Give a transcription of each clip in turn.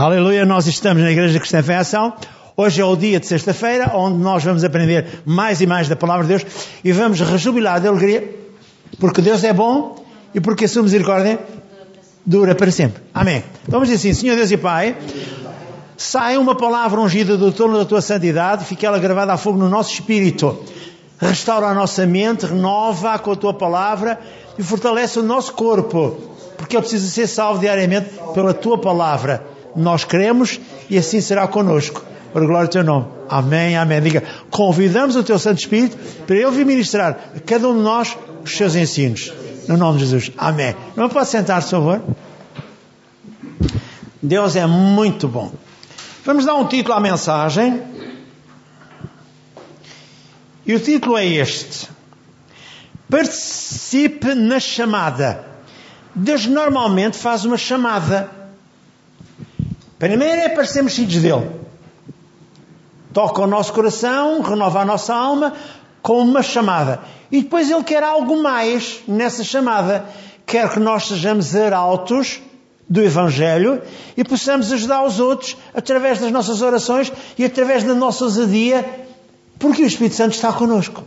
Aleluia, nós estamos na Igreja Cristã Fé Ação. Hoje é o dia de sexta-feira, onde nós vamos aprender mais e mais da Palavra de Deus e vamos rejubilar de alegria, porque Deus é bom e porque a sua misericórdia dura para sempre. Amém. Vamos dizer assim, Senhor Deus e Pai, sai uma palavra ungida do trono da tua santidade, fique ela gravada a fogo no nosso espírito. Restaura a nossa mente, renova com a tua palavra e fortalece o nosso corpo, porque ele precisa ser salvo diariamente pela tua palavra. Nós cremos e assim será conosco. Para a glória do teu nome. Amém, amém. Diga, convidamos o teu Santo Espírito para ele vir ministrar a cada um de nós os seus ensinos. No nome de Jesus. Amém. Não pode sentar, por favor? Deus é muito bom. Vamos dar um título à mensagem. E o título é este: Participe na chamada. Deus normalmente faz uma chamada. Primeiro é para sermos filhos dele. Toca o nosso coração, renova a nossa alma com uma chamada. E depois ele quer algo mais nessa chamada. Quer que nós sejamos arautos do Evangelho e possamos ajudar os outros através das nossas orações e através da nossa ousadia, porque o Espírito Santo está conosco.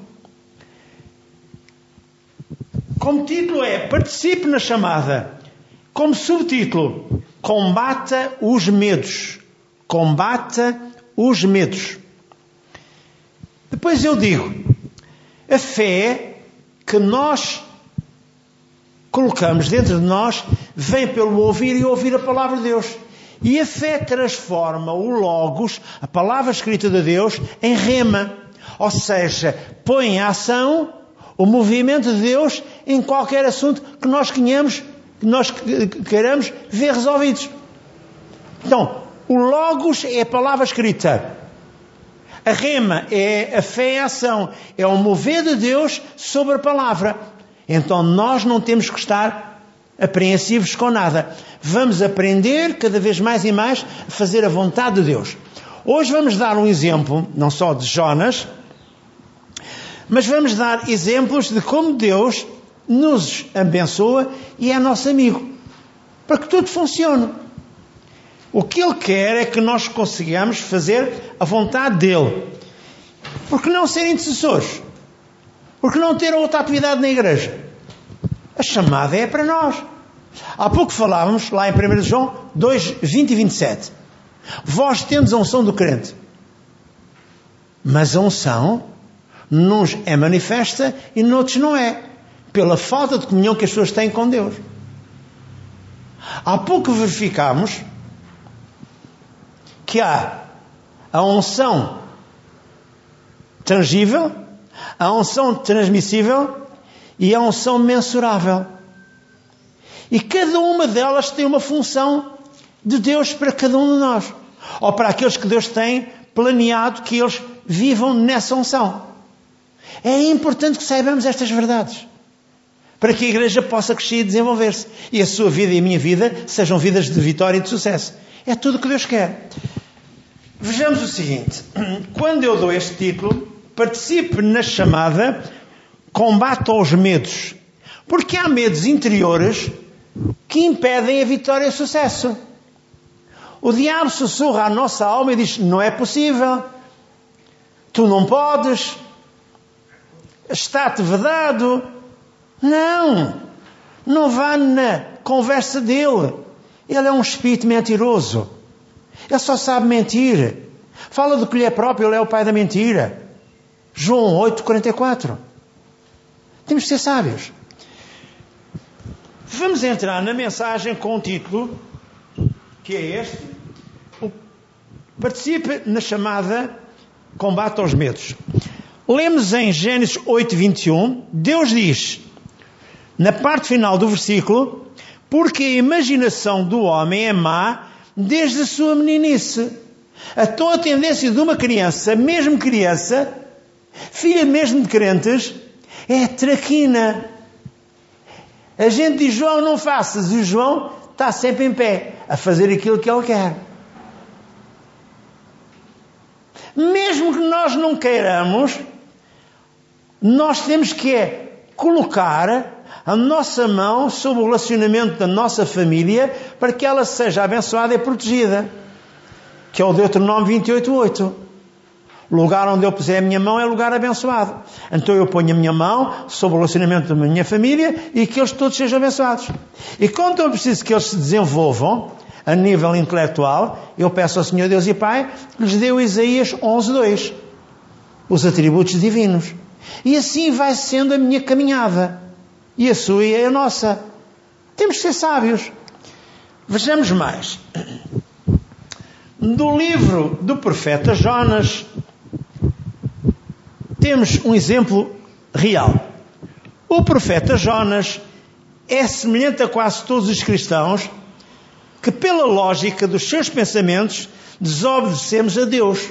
Como título é Participe na chamada. Como subtítulo, Combata os medos. Combata os medos. Depois eu digo, a fé que nós colocamos dentro de nós vem pelo ouvir e ouvir a palavra de Deus. E a fé transforma o Logos, a palavra escrita de Deus, em rema. Ou seja, põe em ação o movimento de Deus em qualquer assunto que nós queremos, que nós queiramos ver resolvidos. Então, o Logos é a palavra escrita. A rema é a fé em ação. É o mover de Deus sobre a palavra. Então nós não temos que estar apreensivos com nada. Vamos aprender cada vez mais e mais a fazer a vontade de Deus. Hoje vamos dar um exemplo, não só de Jonas, mas vamos dar exemplos de como Deus nos abençoa e é nosso amigo. Para que tudo funcione. O que Ele quer é que nós consigamos fazer a vontade dEle. Porque não ser intercessores? Porque não ter outra atividade na igreja? A chamada é para nós. Há pouco falávamos, lá em 1 João 2, 20 e 27. Vós tendes a unção do crente. Mas a unção nos é manifesta e noutros não é. Pela falta de comunhão que as pessoas têm com Deus. Há pouco verificámos que há a unção tangível, a unção transmissível e a unção mensurável. E cada uma delas tem uma função de Deus para cada um de nós. Ou para aqueles que Deus tem planeado que eles vivam nessa unção. É importante que saibamos estas verdades. Para que a igreja possa crescer e desenvolver-se. E a sua vida e a minha vida sejam vidas de vitória e de sucesso. É tudo o que Deus quer. Vejamos o seguinte: quando eu dou este título, participe na chamada combate aos medos. Porque há medos interiores que impedem a vitória e o sucesso. O diabo sussurra à nossa alma e diz: Não é possível, tu não podes, está-te vedado. Não, não vá na conversa dele. Ele é um espírito mentiroso. Ele só sabe mentir. Fala do que lhe é próprio, ele é o pai da mentira. João 8, 44. Temos que ser sábios. Vamos entrar na mensagem com o título, que é este. Participe na chamada Combate aos Medos. Lemos em Gênesis 8, 21, Deus diz, na parte final do versículo, porque a imaginação do homem é má desde a sua meninice. A toda a tendência de uma criança, mesmo criança, filha mesmo de crentes, é traquina. A gente diz, João, não faças. E o João está sempre em pé, a fazer aquilo que ele quer. Mesmo que nós não queiramos, nós temos que é colocar a nossa mão sobre o relacionamento da nossa família para que ela seja abençoada e protegida. que é o Deuteronômio 28, 8. O lugar onde eu puser a minha mão é lugar abençoado. Então eu ponho a minha mão sobre o relacionamento da minha família e que eles todos sejam abençoados. E quando eu preciso que eles se desenvolvam a nível intelectual, eu peço ao Senhor Deus e Pai que lhes dê o Isaías 11.2. Os atributos divinos. E assim vai sendo a minha caminhada. E a sua e a nossa. Temos que ser sábios. Vejamos mais. Do livro do profeta Jonas, temos um exemplo real. O profeta Jonas é semelhante a quase todos os cristãos que, pela lógica dos seus pensamentos, desobedecemos a Deus.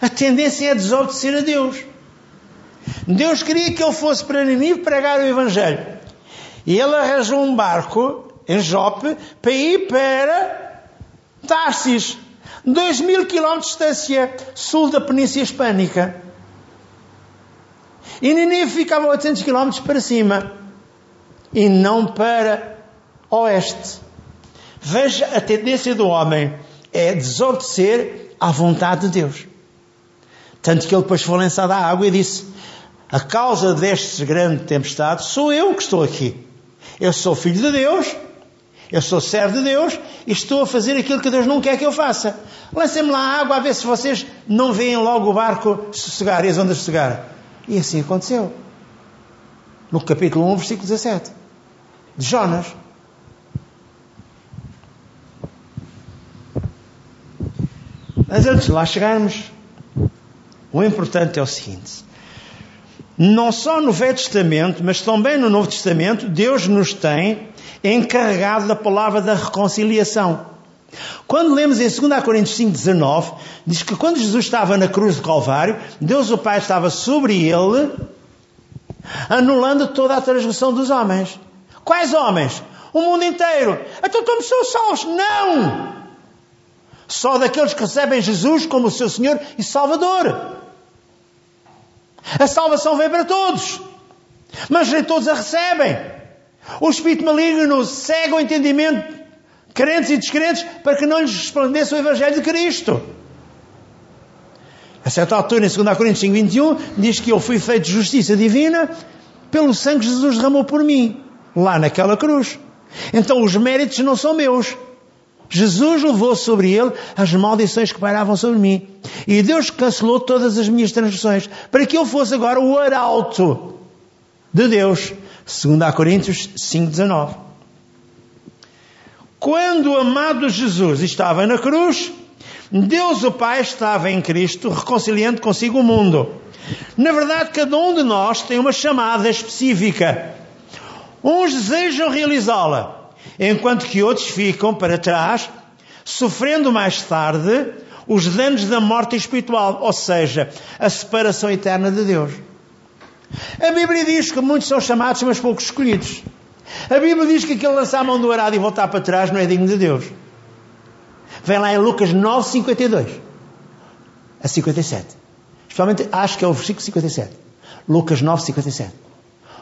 A tendência é desobedecer a Deus. Deus queria que ele fosse para Ninive pregar o Evangelho. E ele arranjou um barco em Jope para ir para Tarsis. Dois mil quilómetros de distância sul da Península Hispânica. E Ninive ficava 800 quilómetros para cima. E não para oeste. Veja a tendência do homem é desobedecer à vontade de Deus. Tanto que ele depois foi lançado à água e disse: A causa deste grande tempestade sou eu que estou aqui. Eu sou filho de Deus, eu sou servo de Deus e estou a fazer aquilo que Deus não quer que eu faça. Lancem-me lá a água a ver se vocês não veem logo o barco sossegar e as ondas sossegar. E assim aconteceu. No capítulo 1, versículo 17. De Jonas. Mas antes de lá chegarmos, o importante é o seguinte: não só no Velho Testamento, mas também no Novo Testamento, Deus nos tem encarregado da palavra da reconciliação. Quando lemos em 2 Coríntios 5,19, diz que quando Jesus estava na cruz do Calvário, Deus o Pai estava sobre ele, anulando toda a transgressão dos homens. Quais homens? O mundo inteiro. Então como são salvos? Não! Só daqueles que recebem Jesus como o seu Senhor e Salvador. A salvação vem para todos, mas nem todos a recebem. O espírito maligno cega o entendimento, crentes e descrentes, para que não lhes resplandeça o Evangelho de Cristo. A certa altura, em 2 Coríntios 5, 21, diz que eu fui feito justiça divina pelo sangue que Jesus derramou por mim, lá naquela cruz. Então os méritos não são meus, Jesus levou sobre ele as maldições que pairavam sobre mim. E Deus cancelou todas as minhas transgressões, para que eu fosse agora o arauto de Deus. 2 Coríntios 5,19. Quando o amado Jesus estava na cruz, Deus o Pai estava em Cristo reconciliando consigo o mundo. Na verdade, cada um de nós tem uma chamada específica. Uns desejam realizá-la, enquanto que outros ficam para trás, sofrendo mais tarde os danos da morte espiritual, ou seja, a separação eterna de Deus. A Bíblia diz que muitos são chamados, mas poucos escolhidos. A Bíblia diz que aquele lançar a mão do arado e voltar para trás não é digno de Deus. Vem lá em Lucas 9, 52 a 57. Especialmente acho que é o versículo 57. Lucas 9, 57.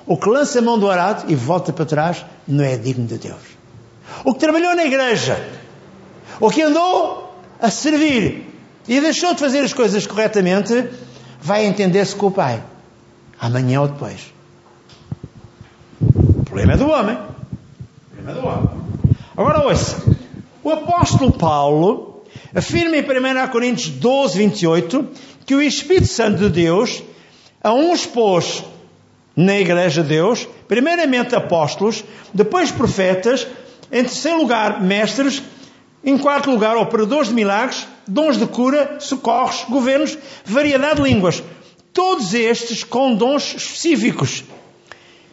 O que lança a mão do arado e volta para trás não é digno de Deus o que trabalhou na igreja, o que andou a servir e deixou de fazer as coisas corretamente, vai entender-se com o Pai. Amanhã ou depois. O problema é do homem. O problema é do homem. Agora ouça. O apóstolo Paulo afirma em 1 Coríntios 12, 28 que o Espírito Santo de Deus a uns pôs na igreja de Deus, primeiramente apóstolos, depois profetas, em terceiro lugar, mestres. Em quarto lugar, operadores de milagres, dons de cura, socorros, governos, variedade de línguas. Todos estes com dons específicos.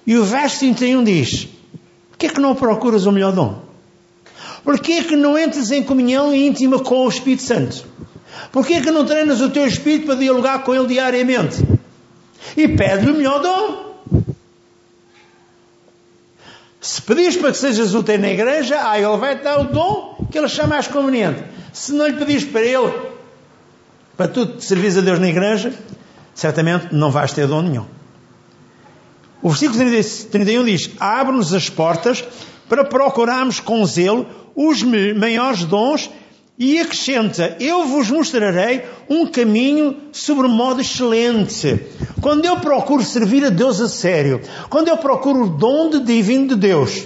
E o verso 31 diz: Por que é que não procuras o melhor dom? Por que é que não entras em comunhão íntima com o Espírito Santo? Por que é que não treinas o teu Espírito para dialogar com ele diariamente? E pede-lhe o melhor dom. Se pedires para que sejas útil na igreja, ah, ele vai te dar o dom que ele chama mais conveniente. Se não lhe pedires para ele, para tu te servires a Deus na igreja, certamente não vais ter dom nenhum. O versículo 31 diz: Abre-nos as portas para procurarmos com zelo os maiores dons E acrescenta: Eu vos mostrarei um caminho sobremodo excelente. Quando eu procuro servir a Deus a sério, quando eu procuro o dom de divino de Deus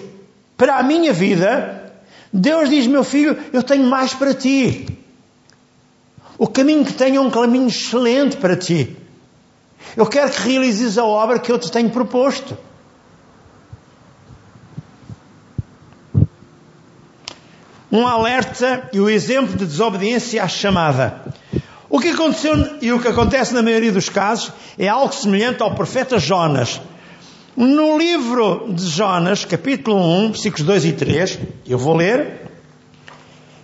para a minha vida, Deus diz: Meu filho, eu tenho mais para ti. O caminho que tenho é um caminho excelente para ti. Eu quero que realizes a obra que eu te tenho proposto. Um alerta e o exemplo de desobediência à chamada. O que aconteceu e o que acontece na maioria dos casos é algo semelhante ao profeta Jonas. No livro de Jonas, capítulo 1, versículos 2 e 3, eu vou ler.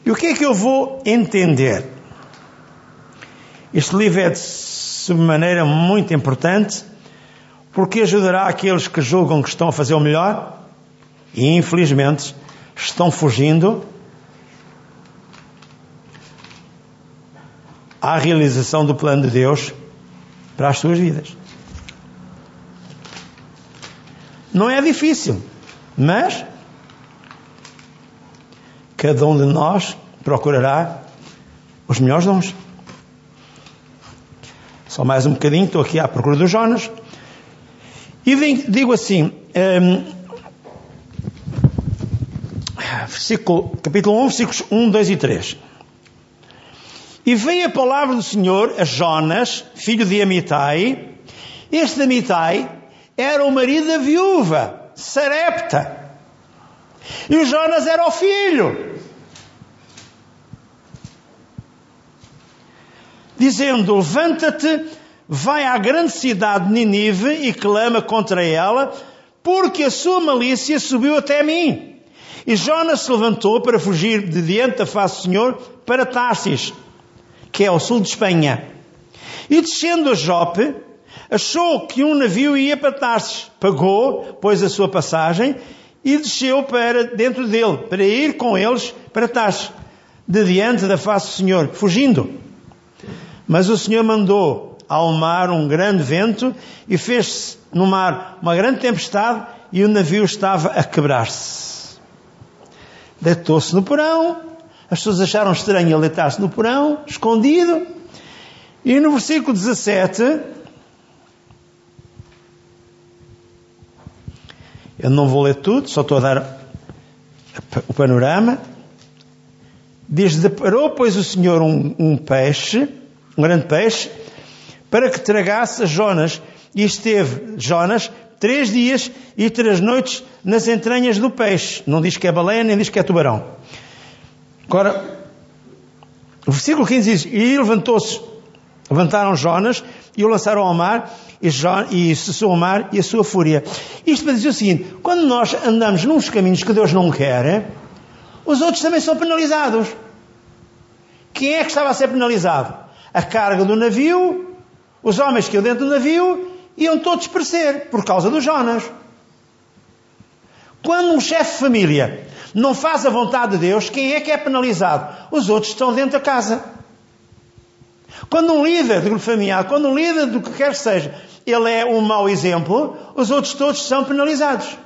E o que é que eu vou entender? Este livro é de maneira muito importante porque ajudará aqueles que julgam que estão a fazer o melhor e infelizmente estão fugindo à realização do plano de Deus para as suas vidas. Não é difícil, mas cada um de nós procurará os melhores dons. Só mais um bocadinho, estou aqui à procura do Jonas. E digo assim, um, versículo, capítulo 1, versículos 1, 2 e 3. E veio a palavra do Senhor a Jonas, filho de Amitai. Este Amitai era o marido da viúva, Sarepta. E o Jonas era o filho. Dizendo: Levanta-te, vai à grande cidade de Ninive e clama contra ela, porque a sua malícia subiu até mim. E Jonas se levantou para fugir de diante da face do Senhor para Tarsis que é ao sul de Espanha. E descendo a Jope, achou que um navio ia para Tarsis. Pagou, pôs a sua passagem e desceu para dentro dele, para ir com eles para Tarsis, de diante da face do Senhor, fugindo. Mas o Senhor mandou ao mar um grande vento e fez no mar uma grande tempestade e o navio estava a quebrar-se. Deitou-se no porão, as pessoas acharam estranho ele deitar-se no porão, escondido. E no versículo 17, eu não vou ler tudo, só estou a dar o panorama. Diz: Deparou, pois, o Senhor um, um peixe, um grande peixe, para que tragasse a Jonas. E esteve Jonas três dias e três noites nas entranhas do peixe. Não diz que é baleia, nem diz que é tubarão. Agora, o versículo 15 diz: E levantou-se, levantaram Jonas e o lançaram ao mar, e, e cessou o mar e a sua fúria. Isto para dizer o seguinte: quando nós andamos nos caminhos que Deus não quer, os outros também são penalizados. Quem é que estava a ser penalizado? A carga do navio, os homens que iam dentro do navio iam todos perecer por causa do Jonas. Quando um chefe de família não faz a vontade de Deus, quem é que é penalizado? Os outros estão dentro da casa. Quando um líder de grupo familiar, quando um líder do que quer que seja, ele é um mau exemplo, os outros todos são penalizados.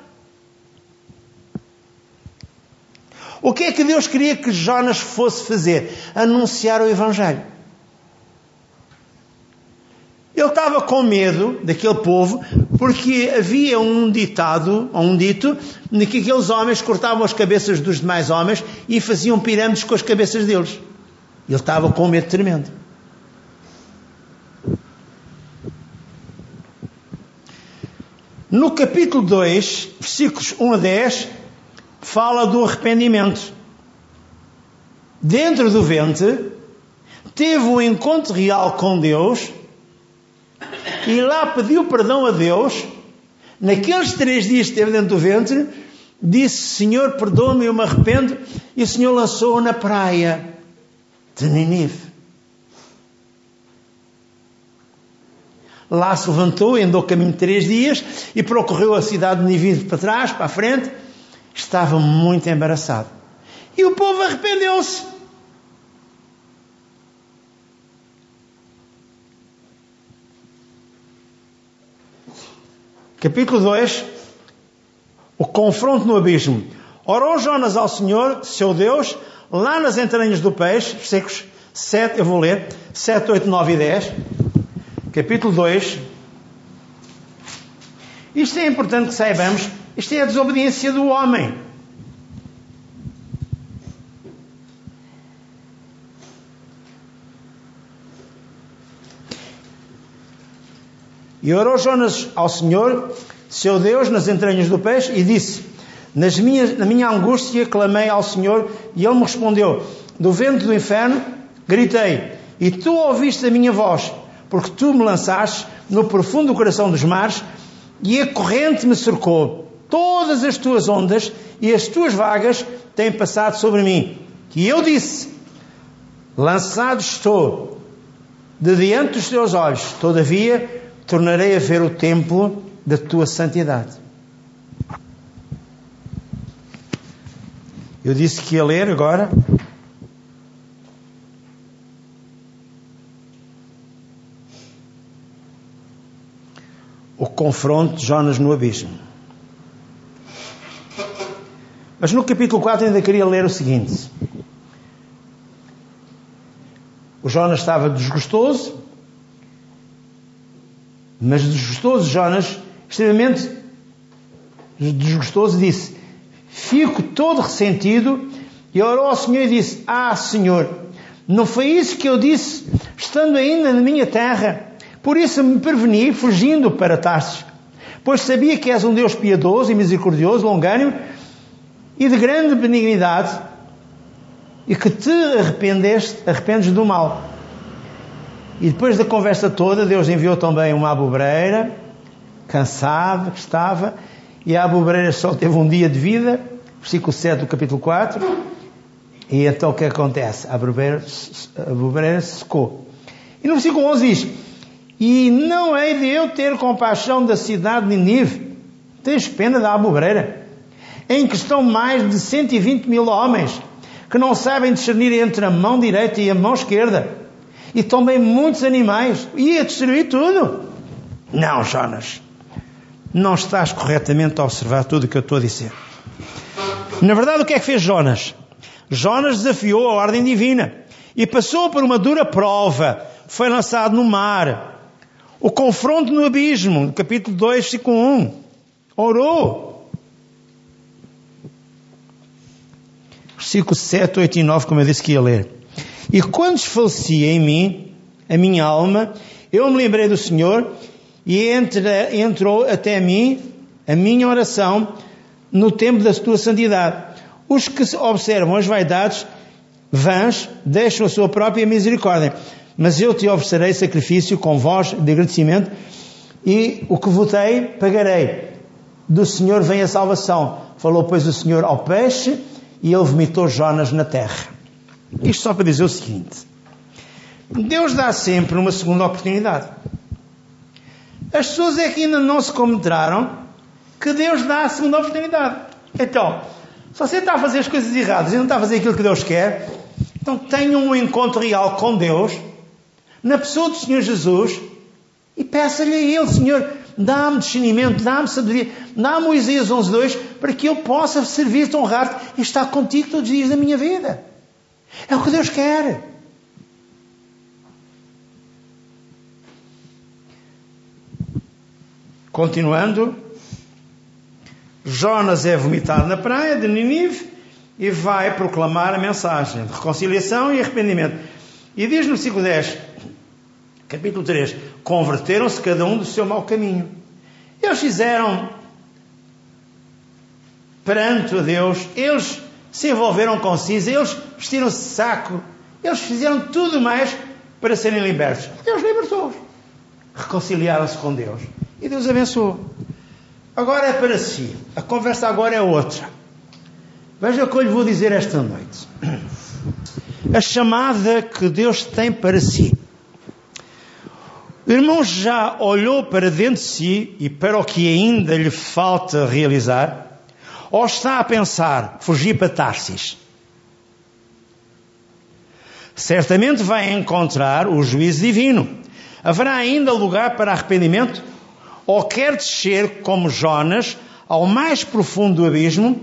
O que é que Deus queria que Jonas fosse fazer? Anunciar o Evangelho. Ele estava com medo daquele povo, porque havia um ditado, ou um dito, de que aqueles homens cortavam as cabeças dos demais homens e faziam pirâmides com as cabeças deles. Ele estava com medo tremendo. No capítulo 2, versículos 1 a 10, fala do arrependimento. Dentro do ventre, teve um encontro real com Deus e lá pediu perdão a Deus. Naqueles três dias que esteve dentro do ventre, disse: Senhor, perdoa-me, eu me arrependo. E o Senhor lançou-o na praia de Ninive. Lá se levantou e andou caminho três dias e percorreu a cidade de Ninive para trás, para a frente. Estava muito embaraçado. E o povo arrependeu-se. Capítulo 2, o confronto no abismo. Orou Jonas ao Senhor, seu Deus, lá nas entranhas do peixe, versículos 7, eu vou ler, 7, 8, 9 e 10, capítulo 2. Isto é importante que saibamos, isto é a desobediência do homem. E orou Jonas ao Senhor, seu Deus, nas entranhas do peixe, e disse: nas minhas, Na minha angústia clamei ao Senhor, e Ele me respondeu: Do vento do inferno gritei, e tu ouviste a minha voz, porque tu me lançaste no profundo coração dos mares, e a corrente me cercou. Todas as tuas ondas e as tuas vagas têm passado sobre mim. Que eu disse: Lançado estou de diante dos teus olhos, todavia tornarei a ver o templo da tua santidade. Eu disse que ia ler agora. O confronto de Jonas no abismo. Mas no capítulo 4 ainda queria ler o seguinte. O Jonas estava desgostoso, mas desgostoso Jonas, extremamente desgostoso, disse: Fico todo ressentido. E orou ao Senhor e disse: Ah, Senhor, não foi isso que eu disse, estando ainda na minha terra. Por isso me preveni, fugindo para Tarsis. Pois sabia que és um Deus piedoso e misericordioso, longânimo e de grande benignidade, e que te arrependeste, arrependes do mal. E depois da conversa toda, Deus enviou também uma abobreira, cansado que estava, e a abobreira só teve um dia de vida, versículo 7 do capítulo 4, e então o que acontece? A abobreira, a abobreira secou. E no versículo 11 diz, e não hei de eu ter compaixão da cidade de Ninive, tens pena da abobreira, em que estão mais de 120 mil homens, que não sabem discernir entre a mão direita e a mão esquerda, e também muitos animais. Ia destruir tudo. Não, Jonas. Não estás corretamente a observar tudo o que eu estou a dizer. Na verdade, o que é que fez Jonas? Jonas desafiou a ordem divina e passou por uma dura prova. Foi lançado no mar. O confronto no abismo, capítulo 2, versículo 1. Orou. Versículo 7, 8 e 9, como eu disse que ia ler. E quando desfalecia em mim, a minha alma, eu me lembrei do Senhor e entra, entrou até mim a minha oração no tempo da tua santidade. Os que observam as vaidades vãs deixam a sua própria misericórdia. Mas eu te oferecerei sacrifício com voz de agradecimento e o que votei pagarei. Do Senhor vem a salvação. Falou, pois, o Senhor ao peixe e ele vomitou Jonas na terra. Isto só para dizer o seguinte: Deus dá sempre uma segunda oportunidade. As pessoas é que ainda não se cometraram que Deus dá a segunda oportunidade. Então, se você está a fazer as coisas erradas e não está a fazer aquilo que Deus quer, então tenha um encontro real com Deus, na pessoa do Senhor Jesus, e peça-lhe a Ele, Senhor, dá-me discernimento, dá-me sabedoria, dá-me Isaías 11.2, para que eu possa servir-te, honrar-te e estar contigo todos os dias da minha vida. É o que Deus quer. Continuando, Jonas é vomitado na praia de Ninive e vai proclamar a mensagem de reconciliação e arrependimento. E diz no versículo 10, capítulo 3: Converteram-se cada um do seu mau caminho. Eles fizeram perante a Deus, eles se envolveram com cinza, eles vestiram-se saco, eles fizeram tudo mais para serem libertos. Deus libertou-os. Reconciliaram-se com Deus. E Deus abençoou. Agora é para si. A conversa agora é outra. Veja o que eu lhe vou dizer esta noite. A chamada que Deus tem para si. O irmão já olhou para dentro de si e para o que ainda lhe falta realizar? Ou está a pensar fugir para Tarsis? Certamente vai encontrar o juízo divino. Haverá ainda lugar para arrependimento? Ou quer descer como Jonas ao mais profundo do abismo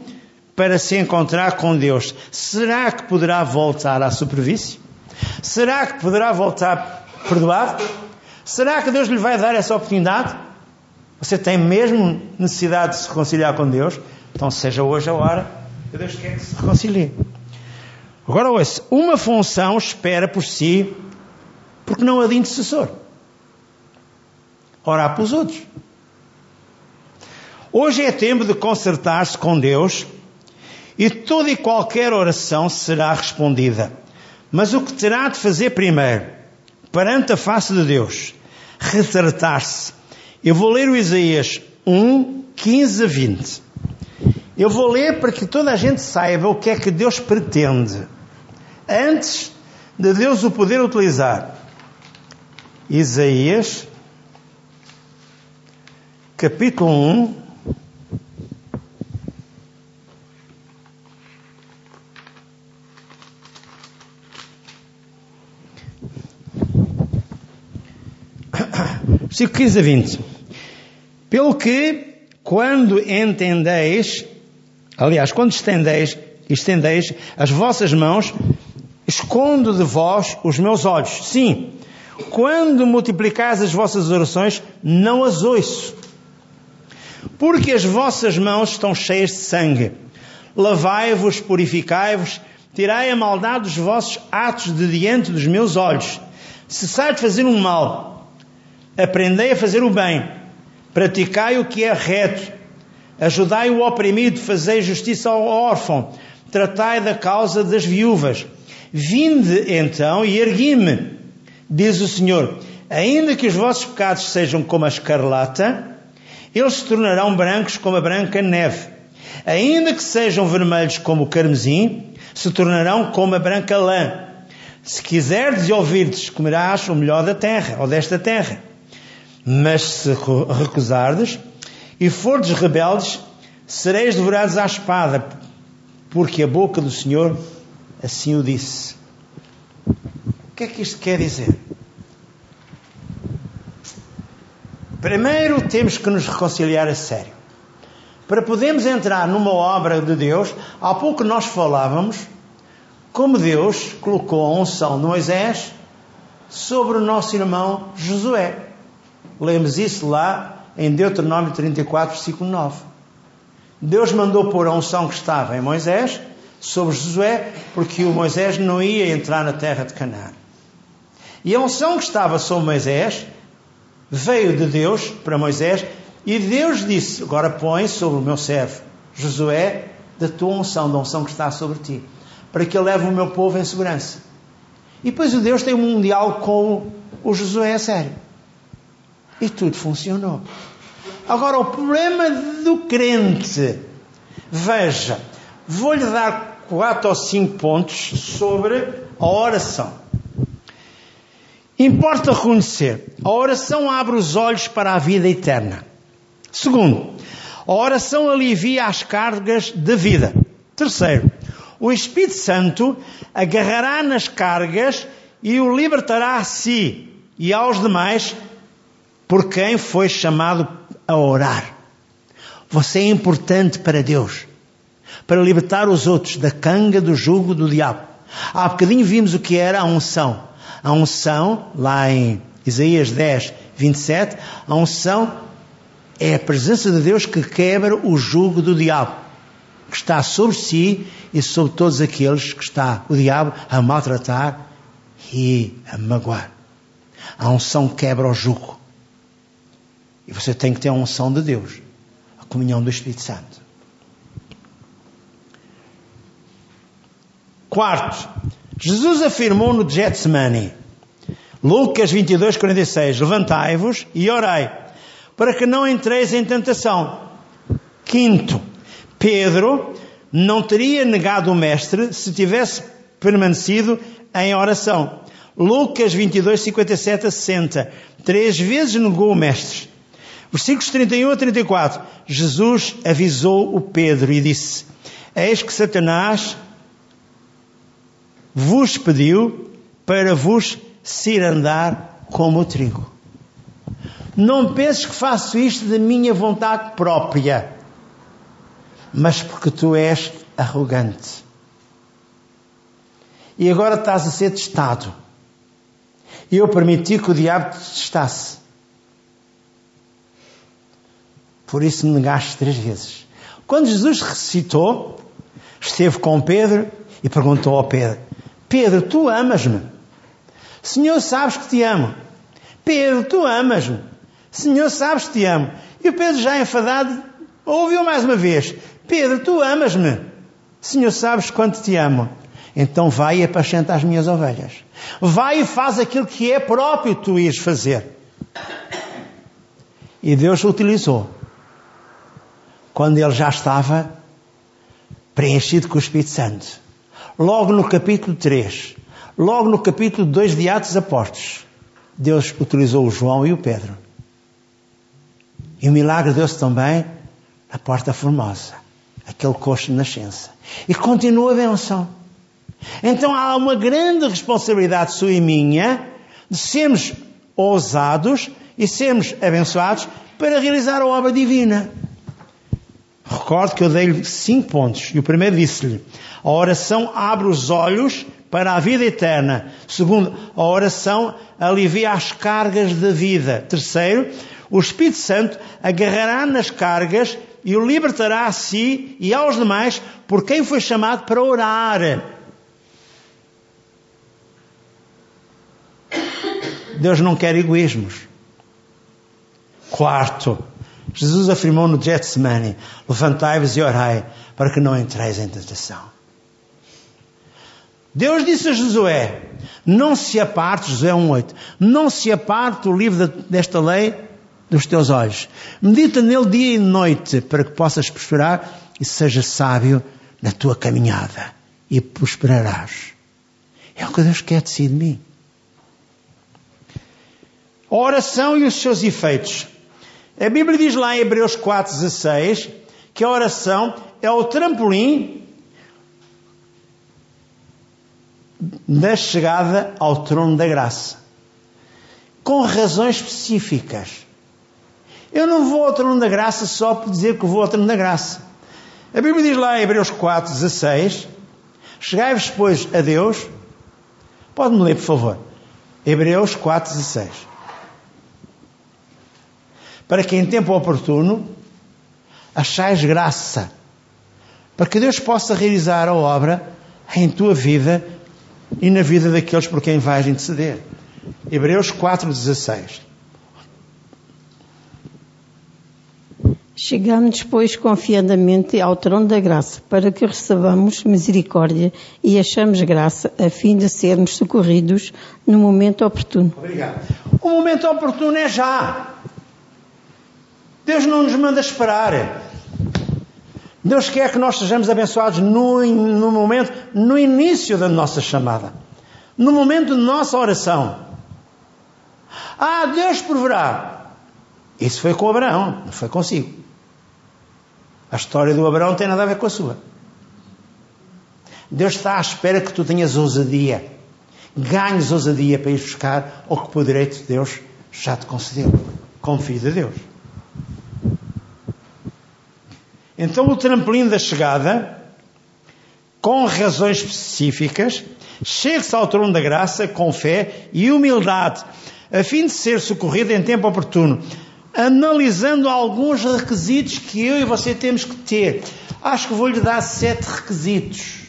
para se encontrar com Deus, será que poderá voltar à superfície? Será que poderá voltar perdoado? Será que Deus lhe vai dar essa oportunidade? Você tem mesmo necessidade de se reconciliar com Deus? Então seja hoje a hora que Deus quer que se reconcilie. Agora ouça, uma função espera por si porque não a de intercessor. Orar pelos outros. Hoje é tempo de consertar-se com Deus e toda e qualquer oração será respondida. Mas o que terá de fazer primeiro, perante a face de Deus, retratar-se. Eu vou ler o Isaías 1, 15 a 20. Eu vou ler para que toda a gente saiba o que é que Deus pretende. Antes de Deus o poder utilizar. Isaías, capítulo 1, Versículo 15 a 20. Pelo que, quando entendeis, aliás, quando estendeis, estendeis as vossas mãos, escondo de vós os meus olhos. Sim, quando multiplicais as vossas orações, não as ouço. Porque as vossas mãos estão cheias de sangue. Lavai-vos, purificai-vos, tirai a maldade dos vossos atos de diante dos meus olhos. Cessai de fazer um mal Aprendei a fazer o bem, praticai o que é reto, ajudai o oprimido, fazei justiça ao órfão, tratai da causa das viúvas. Vinde então e ergui-me, diz o Senhor, ainda que os vossos pecados sejam como a escarlata, eles se tornarão brancos como a branca neve. Ainda que sejam vermelhos como o carmesim, se tornarão como a branca lã. Se quiserdes e ouvirdes, comerás o melhor da terra, ou desta terra. Mas se recusardes e fordes rebeldes, sereis devorados à espada, porque a boca do Senhor assim o disse. O que é que isto quer dizer? Primeiro temos que nos reconciliar a sério. Para podermos entrar numa obra de Deus, há pouco nós falávamos como Deus colocou a unção de Moisés sobre o nosso irmão Josué. Lemos isso lá em Deuteronômio 34, versículo 9. Deus mandou pôr a unção que estava em Moisés sobre Josué, porque o Moisés não ia entrar na terra de Canaã. E a unção que estava sobre Moisés veio de Deus para Moisés, e Deus disse: Agora põe sobre o meu servo Josué da tua unção, da unção que está sobre ti, para que ele leve o meu povo em segurança. E depois o Deus tem um diálogo com o Josué a sério. E tudo funcionou. Agora, o problema do crente. Veja, vou-lhe dar quatro ou cinco pontos sobre a oração. Importa reconhecer, a oração abre os olhos para a vida eterna. Segundo, a oração alivia as cargas da vida. Terceiro, o Espírito Santo agarrará nas cargas e o libertará a si e aos demais por quem foi chamado a orar. Você é importante para Deus, para libertar os outros da canga do jugo do diabo. Há bocadinho vimos o que era a unção. A unção, lá em Isaías 10, 27, a unção é a presença de Deus que quebra o jugo do diabo, que está sobre si e sobre todos aqueles que está o diabo a maltratar e a magoar. A unção quebra o jugo. E você tem que ter a unção de Deus, a comunhão do Espírito Santo. Quarto, Jesus afirmou no Getsemane, Lucas 22, 46, levantai-vos e orai, para que não entreis em tentação. Quinto, Pedro não teria negado o Mestre se tivesse permanecido em oração. Lucas 22, 57 a 60. Três vezes negou o Mestre. Versículos 31 a 34. Jesus avisou o Pedro e disse: Eis que Satanás vos pediu para vos cirandar como o trigo. Não penses que faço isto da minha vontade própria, mas porque tu és arrogante. E agora estás a ser testado. Eu permiti que o diabo te testasse. Por isso me negaste três vezes. Quando Jesus ressuscitou, esteve com Pedro e perguntou ao Pedro: Pedro, tu amas-me? Senhor, sabes que te amo. Pedro, tu amas-me? Senhor, sabes que te amo. E o Pedro, já enfadado, ouviu mais uma vez: Pedro, tu amas-me? Senhor, sabes quanto te amo. Então vai e apacenta as minhas ovelhas. Vai e faz aquilo que é próprio tu ires fazer. E Deus o utilizou. Quando ele já estava preenchido com o Espírito Santo. Logo no capítulo 3, logo no capítulo 2 de Atos Apóstolos, Deus utilizou o João e o Pedro. E o milagre deu-se também na Porta Formosa, aquele coxo de nascença. E continua a benção. Então há uma grande responsabilidade sua e minha de sermos ousados e sermos abençoados para realizar a obra divina. Recordo que eu dei-lhe cinco pontos. E o primeiro disse-lhe: a oração abre os olhos para a vida eterna. Segundo, a oração alivia as cargas da vida. Terceiro, o Espírito Santo agarrará nas cargas e o libertará a si e aos demais por quem foi chamado para orar. Deus não quer egoísmos. Quarto, Jesus afirmou no Getsemane: Levantai-vos e orai, para que não entreis em tentação. Deus disse a Josué: Não se aparte, Josué 1,8, não se aparte o livro desta lei dos teus olhos. Medita nele dia e noite, para que possas prosperar e seja sábio na tua caminhada. E prosperarás. É o que Deus quer de si de mim. A oração e os seus efeitos. A Bíblia diz lá em Hebreus 4,16 que a oração é o trampolim da chegada ao trono da graça. Com razões específicas. Eu não vou ao trono da graça só por dizer que vou ao trono da graça. A Bíblia diz lá em Hebreus 4,16: Chegai-vos, pois, a Deus. Pode-me ler, por favor. Hebreus 4,16 para que em tempo oportuno achais graça, para que Deus possa realizar a obra em tua vida e na vida daqueles por quem vais interceder. Hebreus 4,16 Chegamos, pois, confiadamente ao trono da graça, para que recebamos misericórdia e achamos graça, a fim de sermos socorridos no momento oportuno. Obrigado. O momento oportuno é já. Deus não nos manda esperar. Deus quer que nós sejamos abençoados no, no momento, no início da nossa chamada, no momento da nossa oração. Ah, Deus proverá. Isso foi com Abraão, não foi consigo. A história do Abraão tem nada a ver com a sua. Deus está à espera que tu tenhas ousadia, ganhes ousadia para ir buscar o que por direito de Deus já te concedeu, filho de Deus. Então o trampolim da chegada, com razões específicas, chega-se ao trono da graça com fé e humildade, a fim de ser socorrido em tempo oportuno, analisando alguns requisitos que eu e você temos que ter. Acho que vou-lhe dar sete requisitos.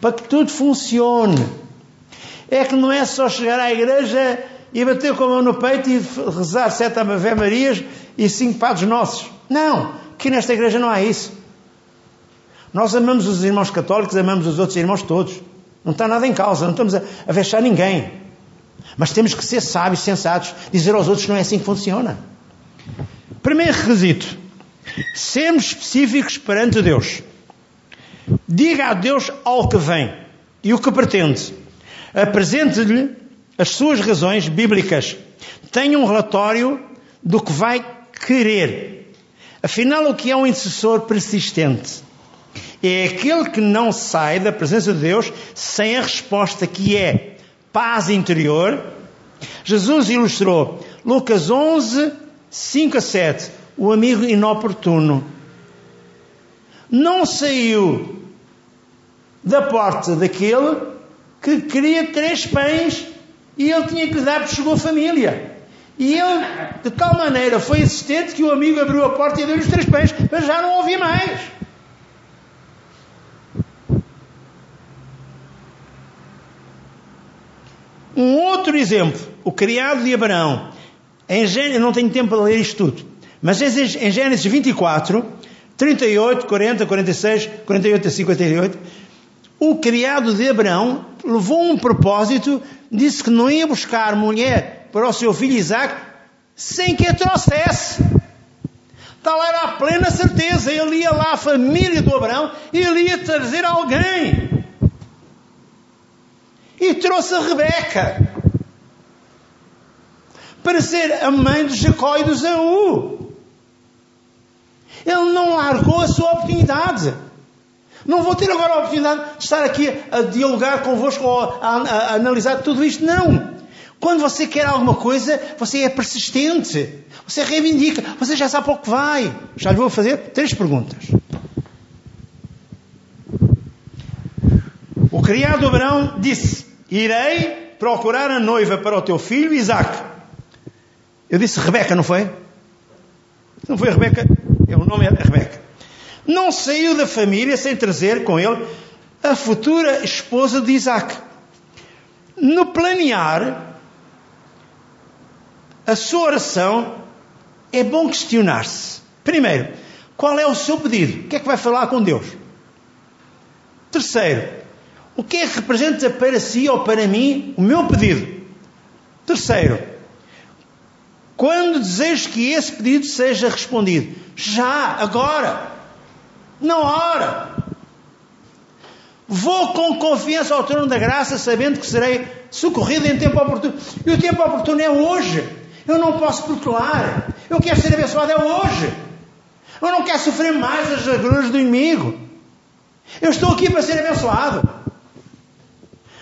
Para que tudo funcione. É que não é só chegar à igreja e bater com a mão no peito e rezar sete Ave Marias e cinco Padres Nossos. Não, aqui nesta igreja não há isso. Nós amamos os irmãos católicos, amamos os outros irmãos todos. Não está nada em causa, não estamos a, a vexar ninguém. Mas temos que ser sábios, sensatos, dizer aos outros que não é assim que funciona. Primeiro requisito: sermos específicos perante Deus. Diga a Deus ao que vem e o que pretende. Apresente-lhe as suas razões bíblicas. Tenha um relatório do que vai querer. Afinal, o que é um intercessor persistente? É aquele que não sai da presença de Deus sem a resposta que é paz interior. Jesus ilustrou Lucas 11, 5 a 7, o amigo inoportuno. não saiu da porta daquele que queria três pães e ele tinha que dar porque chegou a família. E ele, de tal maneira, foi insistente que o amigo abriu a porta e deu-lhe os três pães, mas já não ouvia mais. Um outro exemplo, o criado de Abraão. Em Gênesis, não tenho tempo para ler isto tudo, mas em Gênesis 24, 38, 40, 46, 48 a 58, o criado de Abraão levou um propósito, disse que não ia buscar mulher para o seu filho Isaac sem que a trouxesse. Tal era a plena certeza. Ele ia lá, a família do Abraão, e ele ia trazer alguém. E trouxe a Rebeca para ser a mãe de Jacó e de Zaú. Ele não largou a sua oportunidade. Não vou ter agora a oportunidade de estar aqui a dialogar convosco ou a, a, a analisar tudo isto. Não. Quando você quer alguma coisa, você é persistente. Você reivindica. Você já sabe para o que vai. Já lhe vou fazer três perguntas. O criado Abraão disse: Irei procurar a noiva para o teu filho Isaac. Eu disse Rebeca, não foi? Não foi Rebeca? É, o nome é Rebeca não saiu da família sem trazer com ele a futura esposa de Isaac. No planear a sua oração, é bom questionar-se. Primeiro, qual é o seu pedido? O que é que vai falar com Deus? Terceiro, o que é que representa para si ou para mim o meu pedido? Terceiro, quando desejo que esse pedido seja respondido? Já, agora. Não ora. Vou com confiança ao trono da graça, sabendo que serei socorrido em tempo oportuno. E o tempo oportuno é hoje. Eu não posso protelar. Eu quero ser abençoado é hoje. Eu não quero sofrer mais as agruras do inimigo. Eu estou aqui para ser abençoado.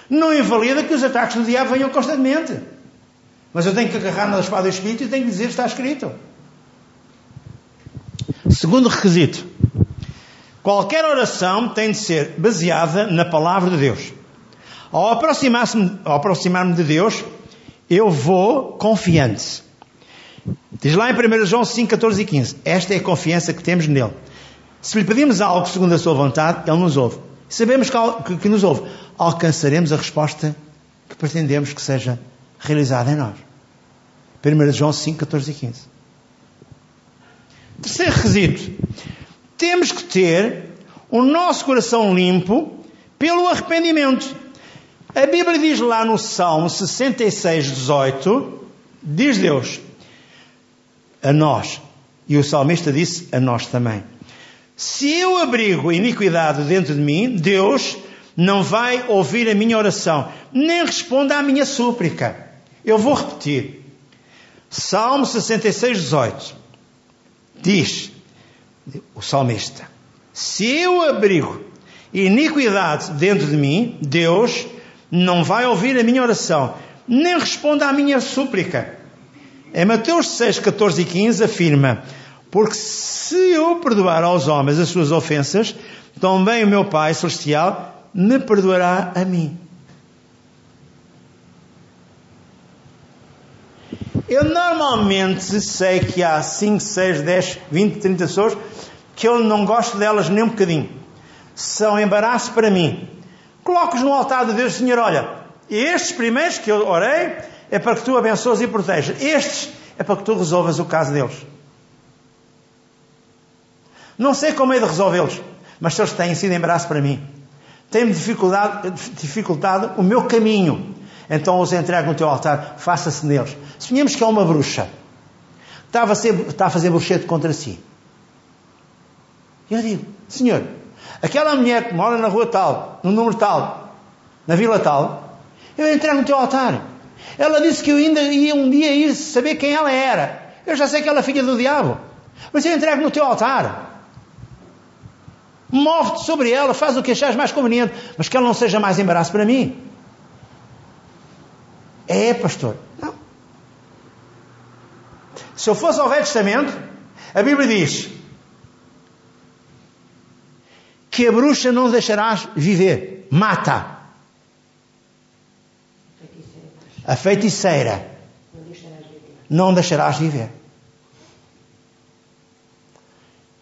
Não invalida que os ataques do diabo venham constantemente. Mas eu tenho que agarrar na espada do Espírito e tenho que dizer está escrito. Segundo requisito. Qualquer oração tem de ser baseada na palavra de Deus. Ao aproximar-me aproximar de Deus, eu vou confiante. Diz lá em 1 João 5, 14 e 15. Esta é a confiança que temos nele. Se lhe pedimos algo segundo a sua vontade, ele nos ouve. Sabemos que, que nos ouve. Alcançaremos a resposta que pretendemos que seja realizada em nós. 1 João 5, 14 e 15. Terceiro requisito temos que ter o nosso coração limpo pelo arrependimento. A Bíblia diz lá no Salmo 66, 18, diz Deus a nós, e o salmista disse a nós também: Se eu abrigo iniquidade dentro de mim, Deus não vai ouvir a minha oração, nem responde à minha súplica. Eu vou repetir. Salmo 66, 18 diz: o salmista: Se eu abrigo iniquidade dentro de mim, Deus não vai ouvir a minha oração, nem responde à minha súplica. Em Mateus 6, 14 e 15 afirma: Porque se eu perdoar aos homens as suas ofensas, também o meu Pai Celestial me perdoará a mim. Eu normalmente sei que há 5, 6, 10, 20, 30 pessoas que eu não gosto delas nem um bocadinho. São embaraço para mim. Coloco-os no altar de Deus, Senhor, olha, estes primeiros que eu orei é para que tu abençoes e protejas. Estes é para que tu resolvas o caso deles. Não sei como é de resolvê-los, mas se eles têm sido embaraço para mim, têm-me dificultado o meu caminho. Então os entrego no teu altar, faça-se neles. Suponhamos que é uma bruxa. Estava a, ser, está a fazer bruxete contra si. E eu digo, Senhor, aquela mulher que mora na rua tal, no número tal, na vila tal, eu entrego no teu altar. Ela disse que eu ainda ia um dia ir saber quem ela era. Eu já sei que ela é filha do diabo. Mas eu entrego no teu altar. Move-te sobre ela, faz o que achares mais conveniente, mas que ela não seja mais embaraço para mim. É, pastor. Não. Se eu fosse ao Velho Testamento, a Bíblia diz: que a bruxa não deixarás viver. Mata. A feiticeira não deixarás viver.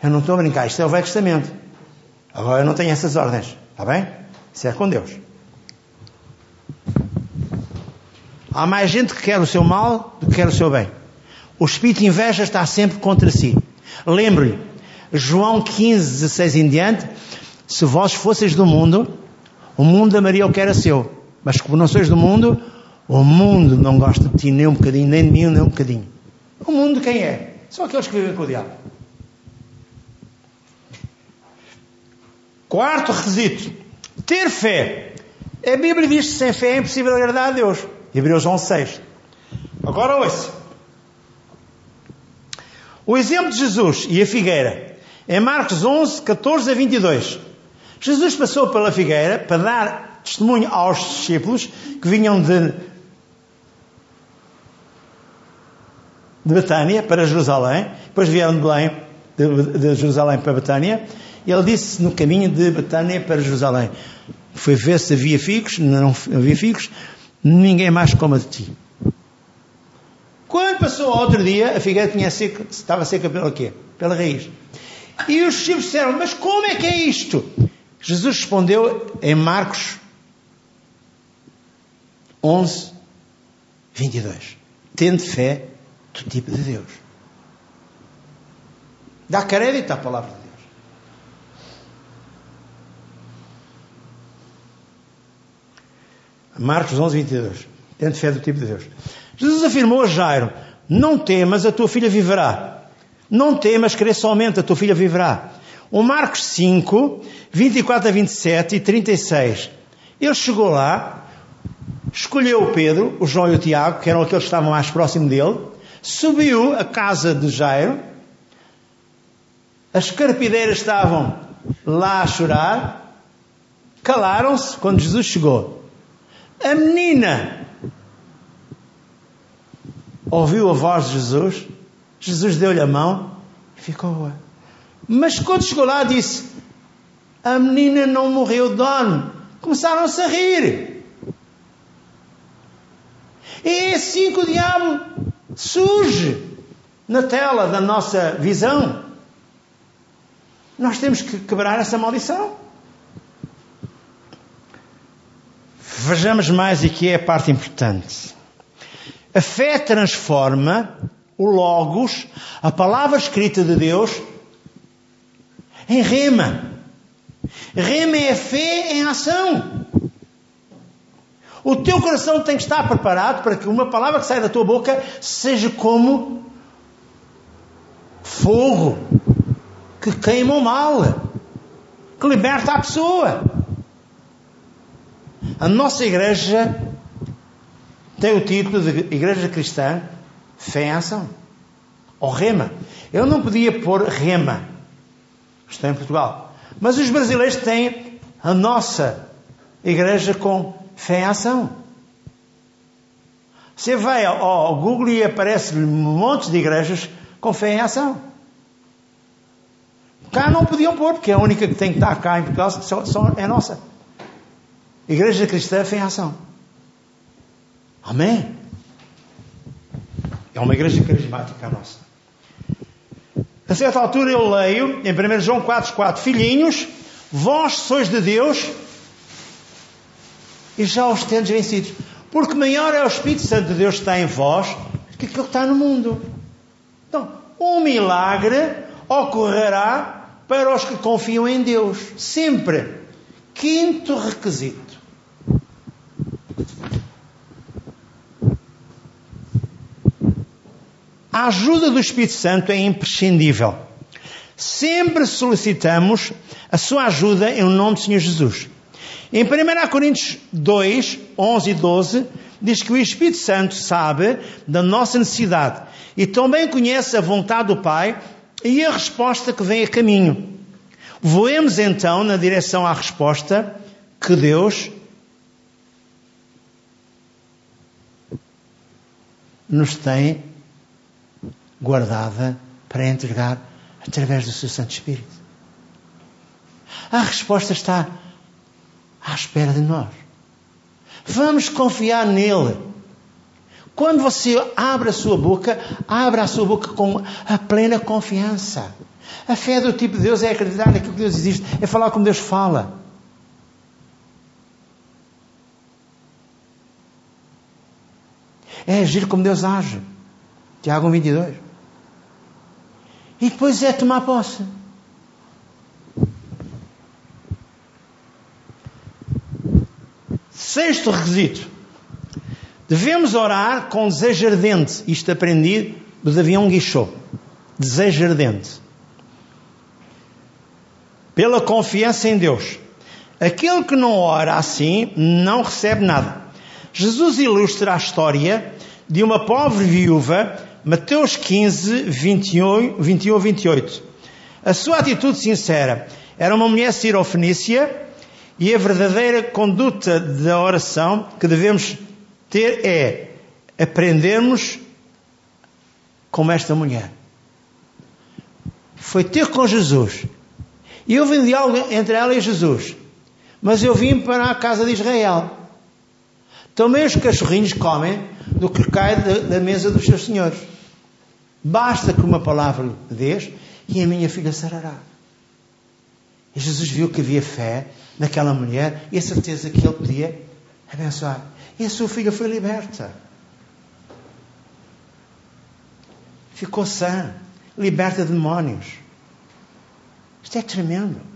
Eu não estou a brincar, isto é o Velho Testamento. Agora eu não tenho essas ordens, está bem? Isso é com Deus. Há mais gente que quer o seu mal do que quer o seu bem. O espírito de inveja está sempre contra si. Lembre-lhe, João 15, 16 em diante, se vós fosseis do mundo, o mundo amaria o que era seu. Mas como não sois do mundo, o mundo não gosta de ti nem um bocadinho, nem de mim nem um bocadinho. O mundo quem é? São aqueles que vivem com o diabo. Quarto requisito: ter fé. A Bíblia diz que sem fé é impossível agradar a Deus. Hebreus 11, 6. Agora ouça. O exemplo de Jesus e a figueira. Em Marcos 11, 14 a 22. Jesus passou pela figueira para dar testemunho aos discípulos que vinham de, de Betânia para Jerusalém, depois vieram de Belém, de, de Jerusalém para Betânia, e ele disse no caminho de Betânia para Jerusalém: Foi ver se havia figos, não havia figos, ninguém mais coma de ti. Quando passou outro dia, a figueira tinha seca, estava seca pela quê? Pela raiz. E os discípulos disseram, mas como é que é isto? Jesus respondeu em Marcos 11, 22. Tende fé do tipo de Deus. Dá crédito à palavra de Deus. Marcos 11, 22. Tende fé do tipo de Deus. Jesus afirmou a Jairo: Não temas, a tua filha viverá. Não temas, crê somente, a tua filha viverá. O Marcos 5, 24 a 27 e 36. Ele chegou lá, escolheu o Pedro, o João e o Tiago, que eram aqueles que estavam mais próximos dele, subiu à casa de Jairo, as carpideiras estavam lá a chorar, calaram-se quando Jesus chegou. A menina ouviu a voz de Jesus, Jesus deu-lhe a mão e ficou. Mas quando chegou lá, disse: A menina não morreu, dorme. Começaram-se a rir. É assim que o diabo surge na tela da nossa visão. Nós temos que quebrar essa maldição. Vejamos mais aqui é a parte importante. A fé transforma o Logos, a palavra escrita de Deus, em rema. Rema é fé em ação. O teu coração tem que estar preparado para que uma palavra que sai da tua boca seja como fogo que queima o mal, que liberta a pessoa. A nossa igreja tem o título de Igreja Cristã Fé em Ação. Ou Rema. Eu não podia pôr Rema. Estou em Portugal. Mas os brasileiros têm a nossa igreja com fé em ação. Você vai ao Google e aparece um monte de igrejas com fé em ação. Cá não podiam pôr, porque é a única que tem que estar cá em Portugal só, só é nossa. Igreja Cristã Fé em Ação. Amém? É uma igreja carismática nossa. A certa altura eu leio, em 1 João 4,4, Filhinhos, vós sois de Deus e já os tendes vencidos. Porque maior é o Espírito Santo de Deus que está em vós do que aquele que está no mundo. Então, um milagre ocorrerá para os que confiam em Deus. Sempre. Quinto requisito. A ajuda do Espírito Santo é imprescindível. Sempre solicitamos a sua ajuda em nome do Senhor Jesus. Em 1 Coríntios 2, 11 e 12, diz que o Espírito Santo sabe da nossa necessidade e também conhece a vontade do Pai e a resposta que vem a caminho. Voemos então na direção à resposta que Deus nos tem guardada para entregar através do seu Santo Espírito. A resposta está à espera de nós. Vamos confiar nele. Quando você abre a sua boca, abre a sua boca com a plena confiança. A fé do tipo de Deus é acreditar naquilo que Deus existe, é falar como Deus fala. É agir como Deus age. Tiago 22. E depois é tomar posse. Sexto requisito. Devemos orar com desejo ardente. Isto aprendi do Davião Guichot. Desejo ardente. Pela confiança em Deus. Aquele que não ora assim não recebe nada. Jesus ilustra a história de uma pobre viúva, Mateus 15, 21, 21 28. A sua atitude sincera era uma mulher cirofenícia e a verdadeira conduta da oração que devemos ter é aprendermos como esta mulher. Foi ter com Jesus. E houve um diálogo entre ela e Jesus. Mas eu vim para a casa de Israel. Também os cachorrinhos comem do que cai da, mesa dos seus senhores. Basta que uma palavra lhe dês e a minha filha sarará. E Jesus viu que havia fé naquela mulher e a certeza que ele podia abençoar. E a sua filha foi liberta. Ficou sã, liberta de demónios. Isto é tremendo.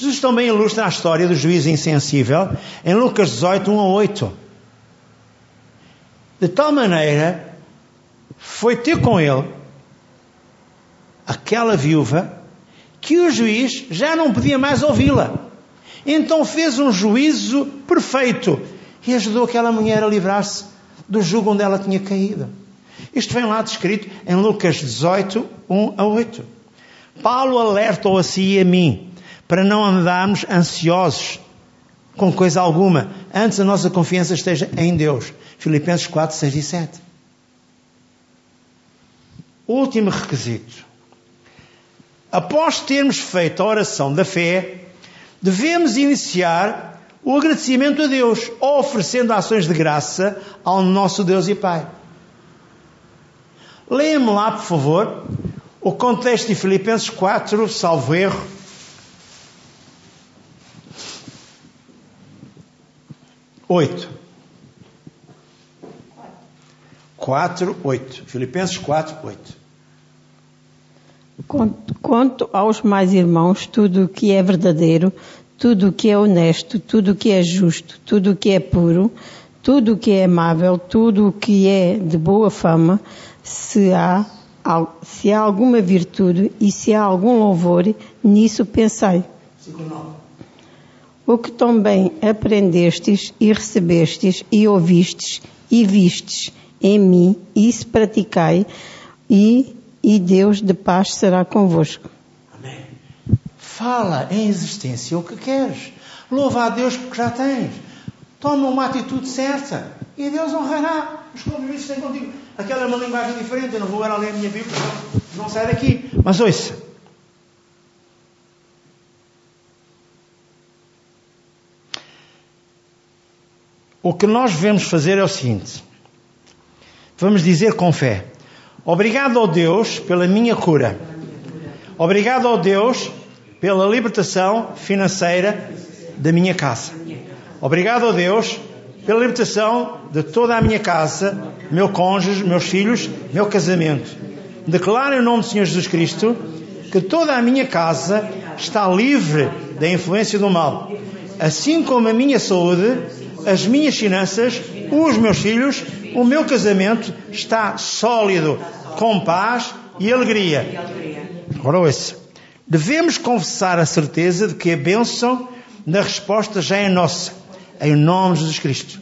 Jesus também ilustra a história do juiz insensível em Lucas 18, 1 a 8. De tal maneira, foi ter com ele aquela viúva que o juiz já não podia mais ouvi-la. Então fez um juízo perfeito e ajudou aquela mulher a livrar-se do jugo onde ela tinha caído. Isto vem lá descrito em Lucas 18, 1 a 8. Paulo alertou a si e a mim para não andarmos ansiosos com coisa alguma, antes a nossa confiança esteja em Deus. Filipenses 4, 6 e 7. Último requisito. Após termos feito a oração da fé, devemos iniciar o agradecimento a Deus, oferecendo ações de graça ao nosso Deus e Pai. Leia-me lá, por favor, o contexto de Filipenses 4, salvo erro. Oito. 4, 8. Filipenses 4, 8. Quanto aos mais irmãos, tudo o que é verdadeiro, tudo o que é honesto, tudo o que é justo, tudo o que é puro, tudo o que é amável, tudo o que é de boa fama, se há, se há alguma virtude e se há algum louvor, nisso pensai. O que também aprendestes e recebestes e ouvistes e vistes em mim, isso praticai e, e Deus de paz será convosco. Fala em existência o que queres. Louva a Deus porque já tens. Toma uma atitude certa e Deus honrará. Os compromissos têm contigo. Aquela é uma linguagem diferente. Eu não vou ler a minha Bíblia, não sai daqui. Mas ouça. O que nós devemos fazer é o seguinte: vamos dizer com fé, obrigado ao Deus pela minha cura, obrigado ao Deus pela libertação financeira da minha casa. Obrigado a Deus pela libertação de toda a minha casa, meu cônjuge, meus filhos, meu casamento. Declaro em nome do Senhor Jesus Cristo que toda a minha casa está livre da influência do mal, assim como a minha saúde, as minhas finanças, os meus filhos, o meu casamento está sólido, com paz e alegria. Agora ouça. Devemos confessar a certeza de que a bênção na resposta já é nossa, em nome de Jesus Cristo.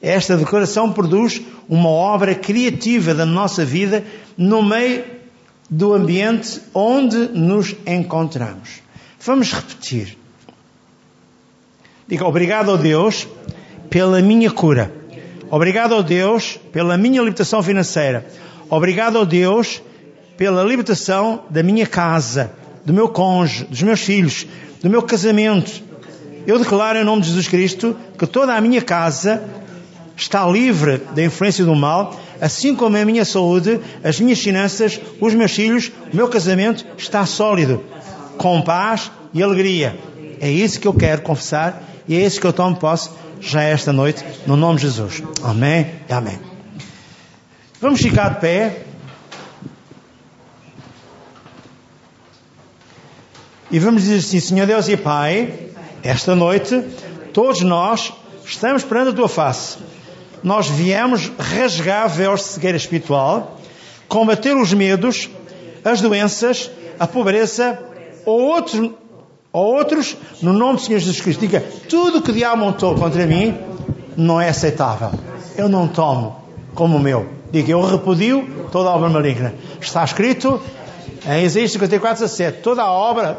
Esta declaração produz uma obra criativa da nossa vida no meio do ambiente onde nos encontramos. Vamos repetir. Diga obrigado a Deus pela minha cura. Obrigado a Deus pela minha libertação financeira. Obrigado a Deus pela libertação da minha casa do meu cônjuge, dos meus filhos, do meu casamento. Eu declaro em nome de Jesus Cristo que toda a minha casa está livre da influência do mal, assim como a minha saúde, as minhas finanças, os meus filhos, o meu casamento está sólido, com paz e alegria. É isso que eu quero confessar e é isso que eu tomo posse já esta noite, no nome de Jesus. Amém e amém. Vamos ficar de pé. E vamos dizer assim, Senhor Deus e Pai, esta noite, todos nós estamos perante a Tua face. Nós viemos rasgar véus de cegueira espiritual, combater os medos, as doenças, a pobreza ou outros, ou outros no nome do Senhor Jesus Cristo. Diga, tudo que o diabo montou contra mim não é aceitável. Eu não tomo como o meu. Diga, eu repudio toda a obra maligna. Está escrito em Isaías 54, 17: Toda a obra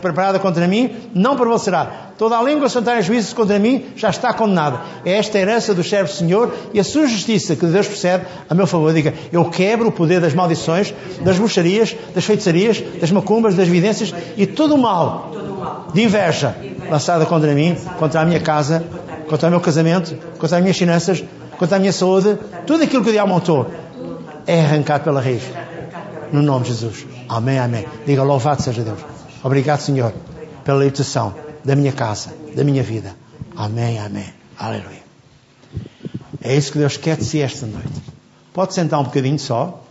preparada contra mim não prevalecerá. Toda a língua santária juízos contra mim já está condenada. É esta a herança do servo Senhor e a sua justiça que Deus procede a meu favor. Diga, eu quebro o poder das maldições, das bruxarias, das feitiçarias, das macumbas, das evidências e todo o mal de inveja lançada contra mim, contra a minha casa, contra o meu casamento, contra as minhas finanças, contra a minha saúde, tudo aquilo que o diabo montou é arrancado pela raiz. No nome de Jesus. Amém, amém. Diga louvado seja Deus. Obrigado, Senhor, pela libertação da minha casa, da minha vida. Amém, amém. Aleluia. É isso que Deus quer de si esta noite. Pode sentar um bocadinho só.